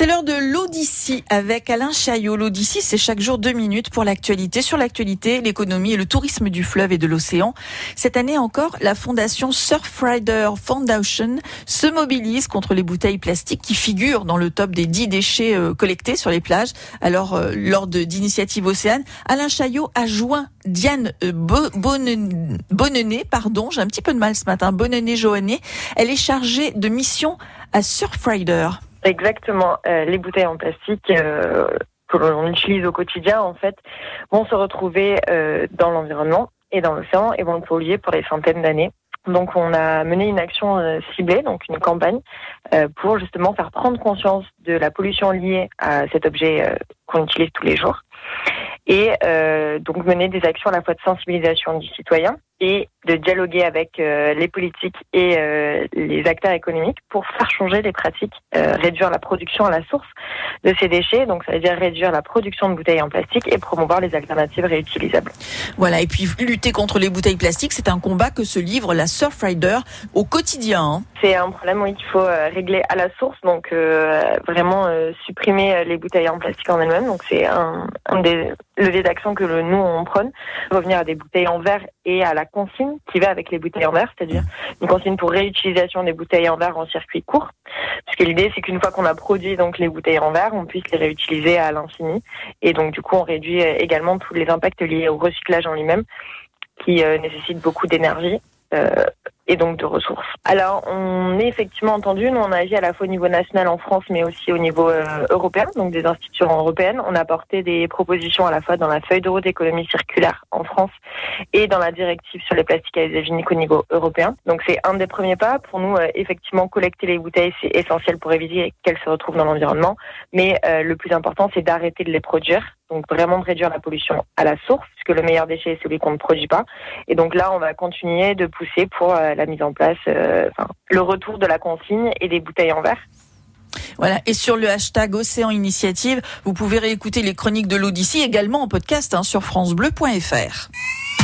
C'est l'heure de l'Odyssée avec Alain Chaillot. L'Odyssée, c'est chaque jour deux minutes pour l'actualité. Sur l'actualité, l'économie et le tourisme du fleuve et de l'océan. Cette année encore, la fondation Surfrider Foundation se mobilise contre les bouteilles plastiques qui figurent dans le top des dix déchets euh, collectés sur les plages. Alors, euh, lors d'initiatives océanes, Alain Chaillot a joint Diane euh, Bonnenet, pardon, j'ai un petit peu de mal ce matin, Bonnenet Joannet. Elle est chargée de mission à Surfrider. Exactement. Euh, les bouteilles en plastique euh, que l'on utilise au quotidien, en fait, vont se retrouver euh, dans l'environnement et dans l'océan et vont le polluer pour des centaines d'années. Donc, on a mené une action ciblée, donc une campagne, pour justement faire prendre conscience de la pollution liée à cet objet qu'on utilise tous les jours et donc mener des actions à la fois de sensibilisation du citoyen et de dialoguer avec euh, les politiques et euh, les acteurs économiques pour faire changer les pratiques, euh, réduire la production à la source de ces déchets, donc ça veut dire réduire la production de bouteilles en plastique et promouvoir les alternatives réutilisables. Voilà, et puis lutter contre les bouteilles plastiques, c'est un combat que se livre la Surfrider au quotidien. Hein. C'est un problème oui, qu'il faut régler à la source, donc vraiment supprimer les bouteilles en plastique en elles-mêmes, donc c'est un, un, des leviers d'action que nous on prône, revenir à des bouteilles en verre et à la consigne qui va avec les bouteilles en verre, c'est-à-dire une consigne pour réutilisation des bouteilles en verre en circuit court. Parce que l'idée, c'est qu'une fois qu'on a produit donc les bouteilles en verre, on puisse les réutiliser à l'infini. Et donc, du coup, on réduit également tous les impacts liés au recyclage en lui-même, qui euh, nécessite beaucoup d'énergie. Euh, et donc de ressources. Alors, on est effectivement entendu, nous on agit à la fois au niveau national en France, mais aussi au niveau euh, européen, donc des institutions européennes. On a apporté des propositions à la fois dans la feuille de route d'économie circulaire en France et dans la directive sur les plastiques à usage unique au niveau européen. Donc c'est un des premiers pas. Pour nous, euh, effectivement, collecter les bouteilles, c'est essentiel pour éviter qu'elles se retrouvent dans l'environnement. Mais euh, le plus important, c'est d'arrêter de les produire donc vraiment de réduire la pollution à la source, puisque le meilleur déchet est celui qu'on ne produit pas. Et donc là, on va continuer de pousser pour la mise en place, euh, le retour de la consigne et des bouteilles en verre. Voilà. Et sur le hashtag Océan Initiative, vous pouvez réécouter les chroniques de l'Odyssée également en podcast hein, sur francebleu.fr.